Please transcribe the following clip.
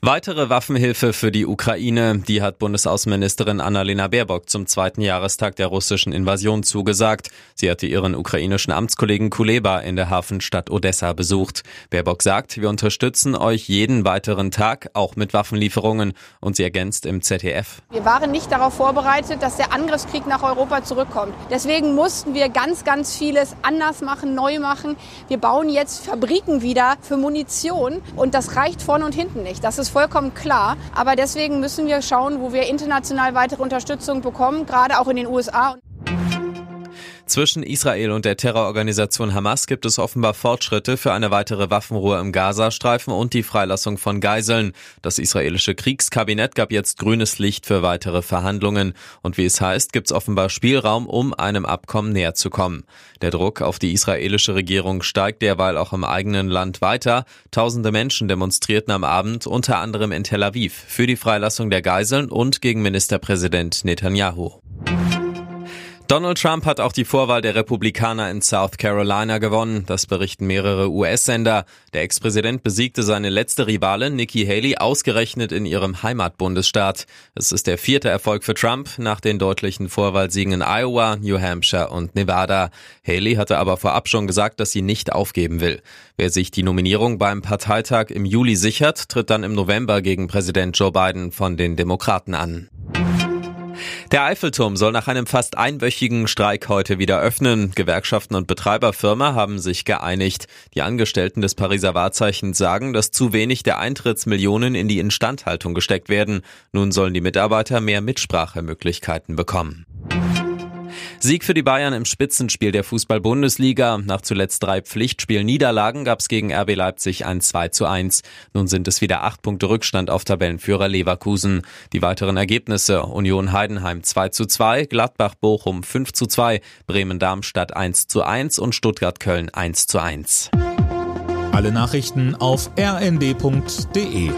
Weitere Waffenhilfe für die Ukraine, die hat Bundesaußenministerin Annalena Baerbock zum zweiten Jahrestag der russischen Invasion zugesagt. Sie hatte ihren ukrainischen Amtskollegen Kuleba in der Hafenstadt Odessa besucht. Baerbock sagt, wir unterstützen euch jeden weiteren Tag, auch mit Waffenlieferungen. Und sie ergänzt im ZDF. Wir waren nicht darauf vorbereitet, dass der Angriffskrieg nach Europa zurückkommt. Deswegen mussten wir ganz, ganz vieles anders machen, neu machen. Wir bauen jetzt Fabriken wieder für Munition und das reicht vorne und hinten nicht nicht. Das ist vollkommen klar. Aber deswegen müssen wir schauen, wo wir international weitere Unterstützung bekommen, gerade auch in den USA. Zwischen Israel und der Terrororganisation Hamas gibt es offenbar Fortschritte für eine weitere Waffenruhe im Gazastreifen und die Freilassung von Geiseln. Das israelische Kriegskabinett gab jetzt grünes Licht für weitere Verhandlungen. Und wie es heißt, gibt es offenbar Spielraum, um einem Abkommen näher zu kommen. Der Druck auf die israelische Regierung steigt derweil auch im eigenen Land weiter. Tausende Menschen demonstrierten am Abend unter anderem in Tel Aviv für die Freilassung der Geiseln und gegen Ministerpräsident Netanyahu. Donald Trump hat auch die Vorwahl der Republikaner in South Carolina gewonnen. Das berichten mehrere US-Sender. Der Ex-Präsident besiegte seine letzte Rivalin Nikki Haley ausgerechnet in ihrem Heimatbundesstaat. Es ist der vierte Erfolg für Trump nach den deutlichen Vorwahlsiegen in Iowa, New Hampshire und Nevada. Haley hatte aber vorab schon gesagt, dass sie nicht aufgeben will. Wer sich die Nominierung beim Parteitag im Juli sichert, tritt dann im November gegen Präsident Joe Biden von den Demokraten an. Der Eiffelturm soll nach einem fast einwöchigen Streik heute wieder öffnen. Gewerkschaften und Betreiberfirma haben sich geeinigt. Die Angestellten des Pariser Wahrzeichens sagen, dass zu wenig der Eintrittsmillionen in die Instandhaltung gesteckt werden. Nun sollen die Mitarbeiter mehr Mitsprachemöglichkeiten bekommen. Sieg für die Bayern im Spitzenspiel der Fußball-Bundesliga. Nach zuletzt drei Pflichtspiel-Niederlagen gab es gegen RB Leipzig ein 2 zu 1. Nun sind es wieder acht Punkte Rückstand auf Tabellenführer Leverkusen. Die weiteren Ergebnisse Union Heidenheim 2 zu 2, Gladbach Bochum 5 zu 2, Bremen Darmstadt 1 zu 1 und Stuttgart Köln 1 zu 1. Alle Nachrichten auf rnd.de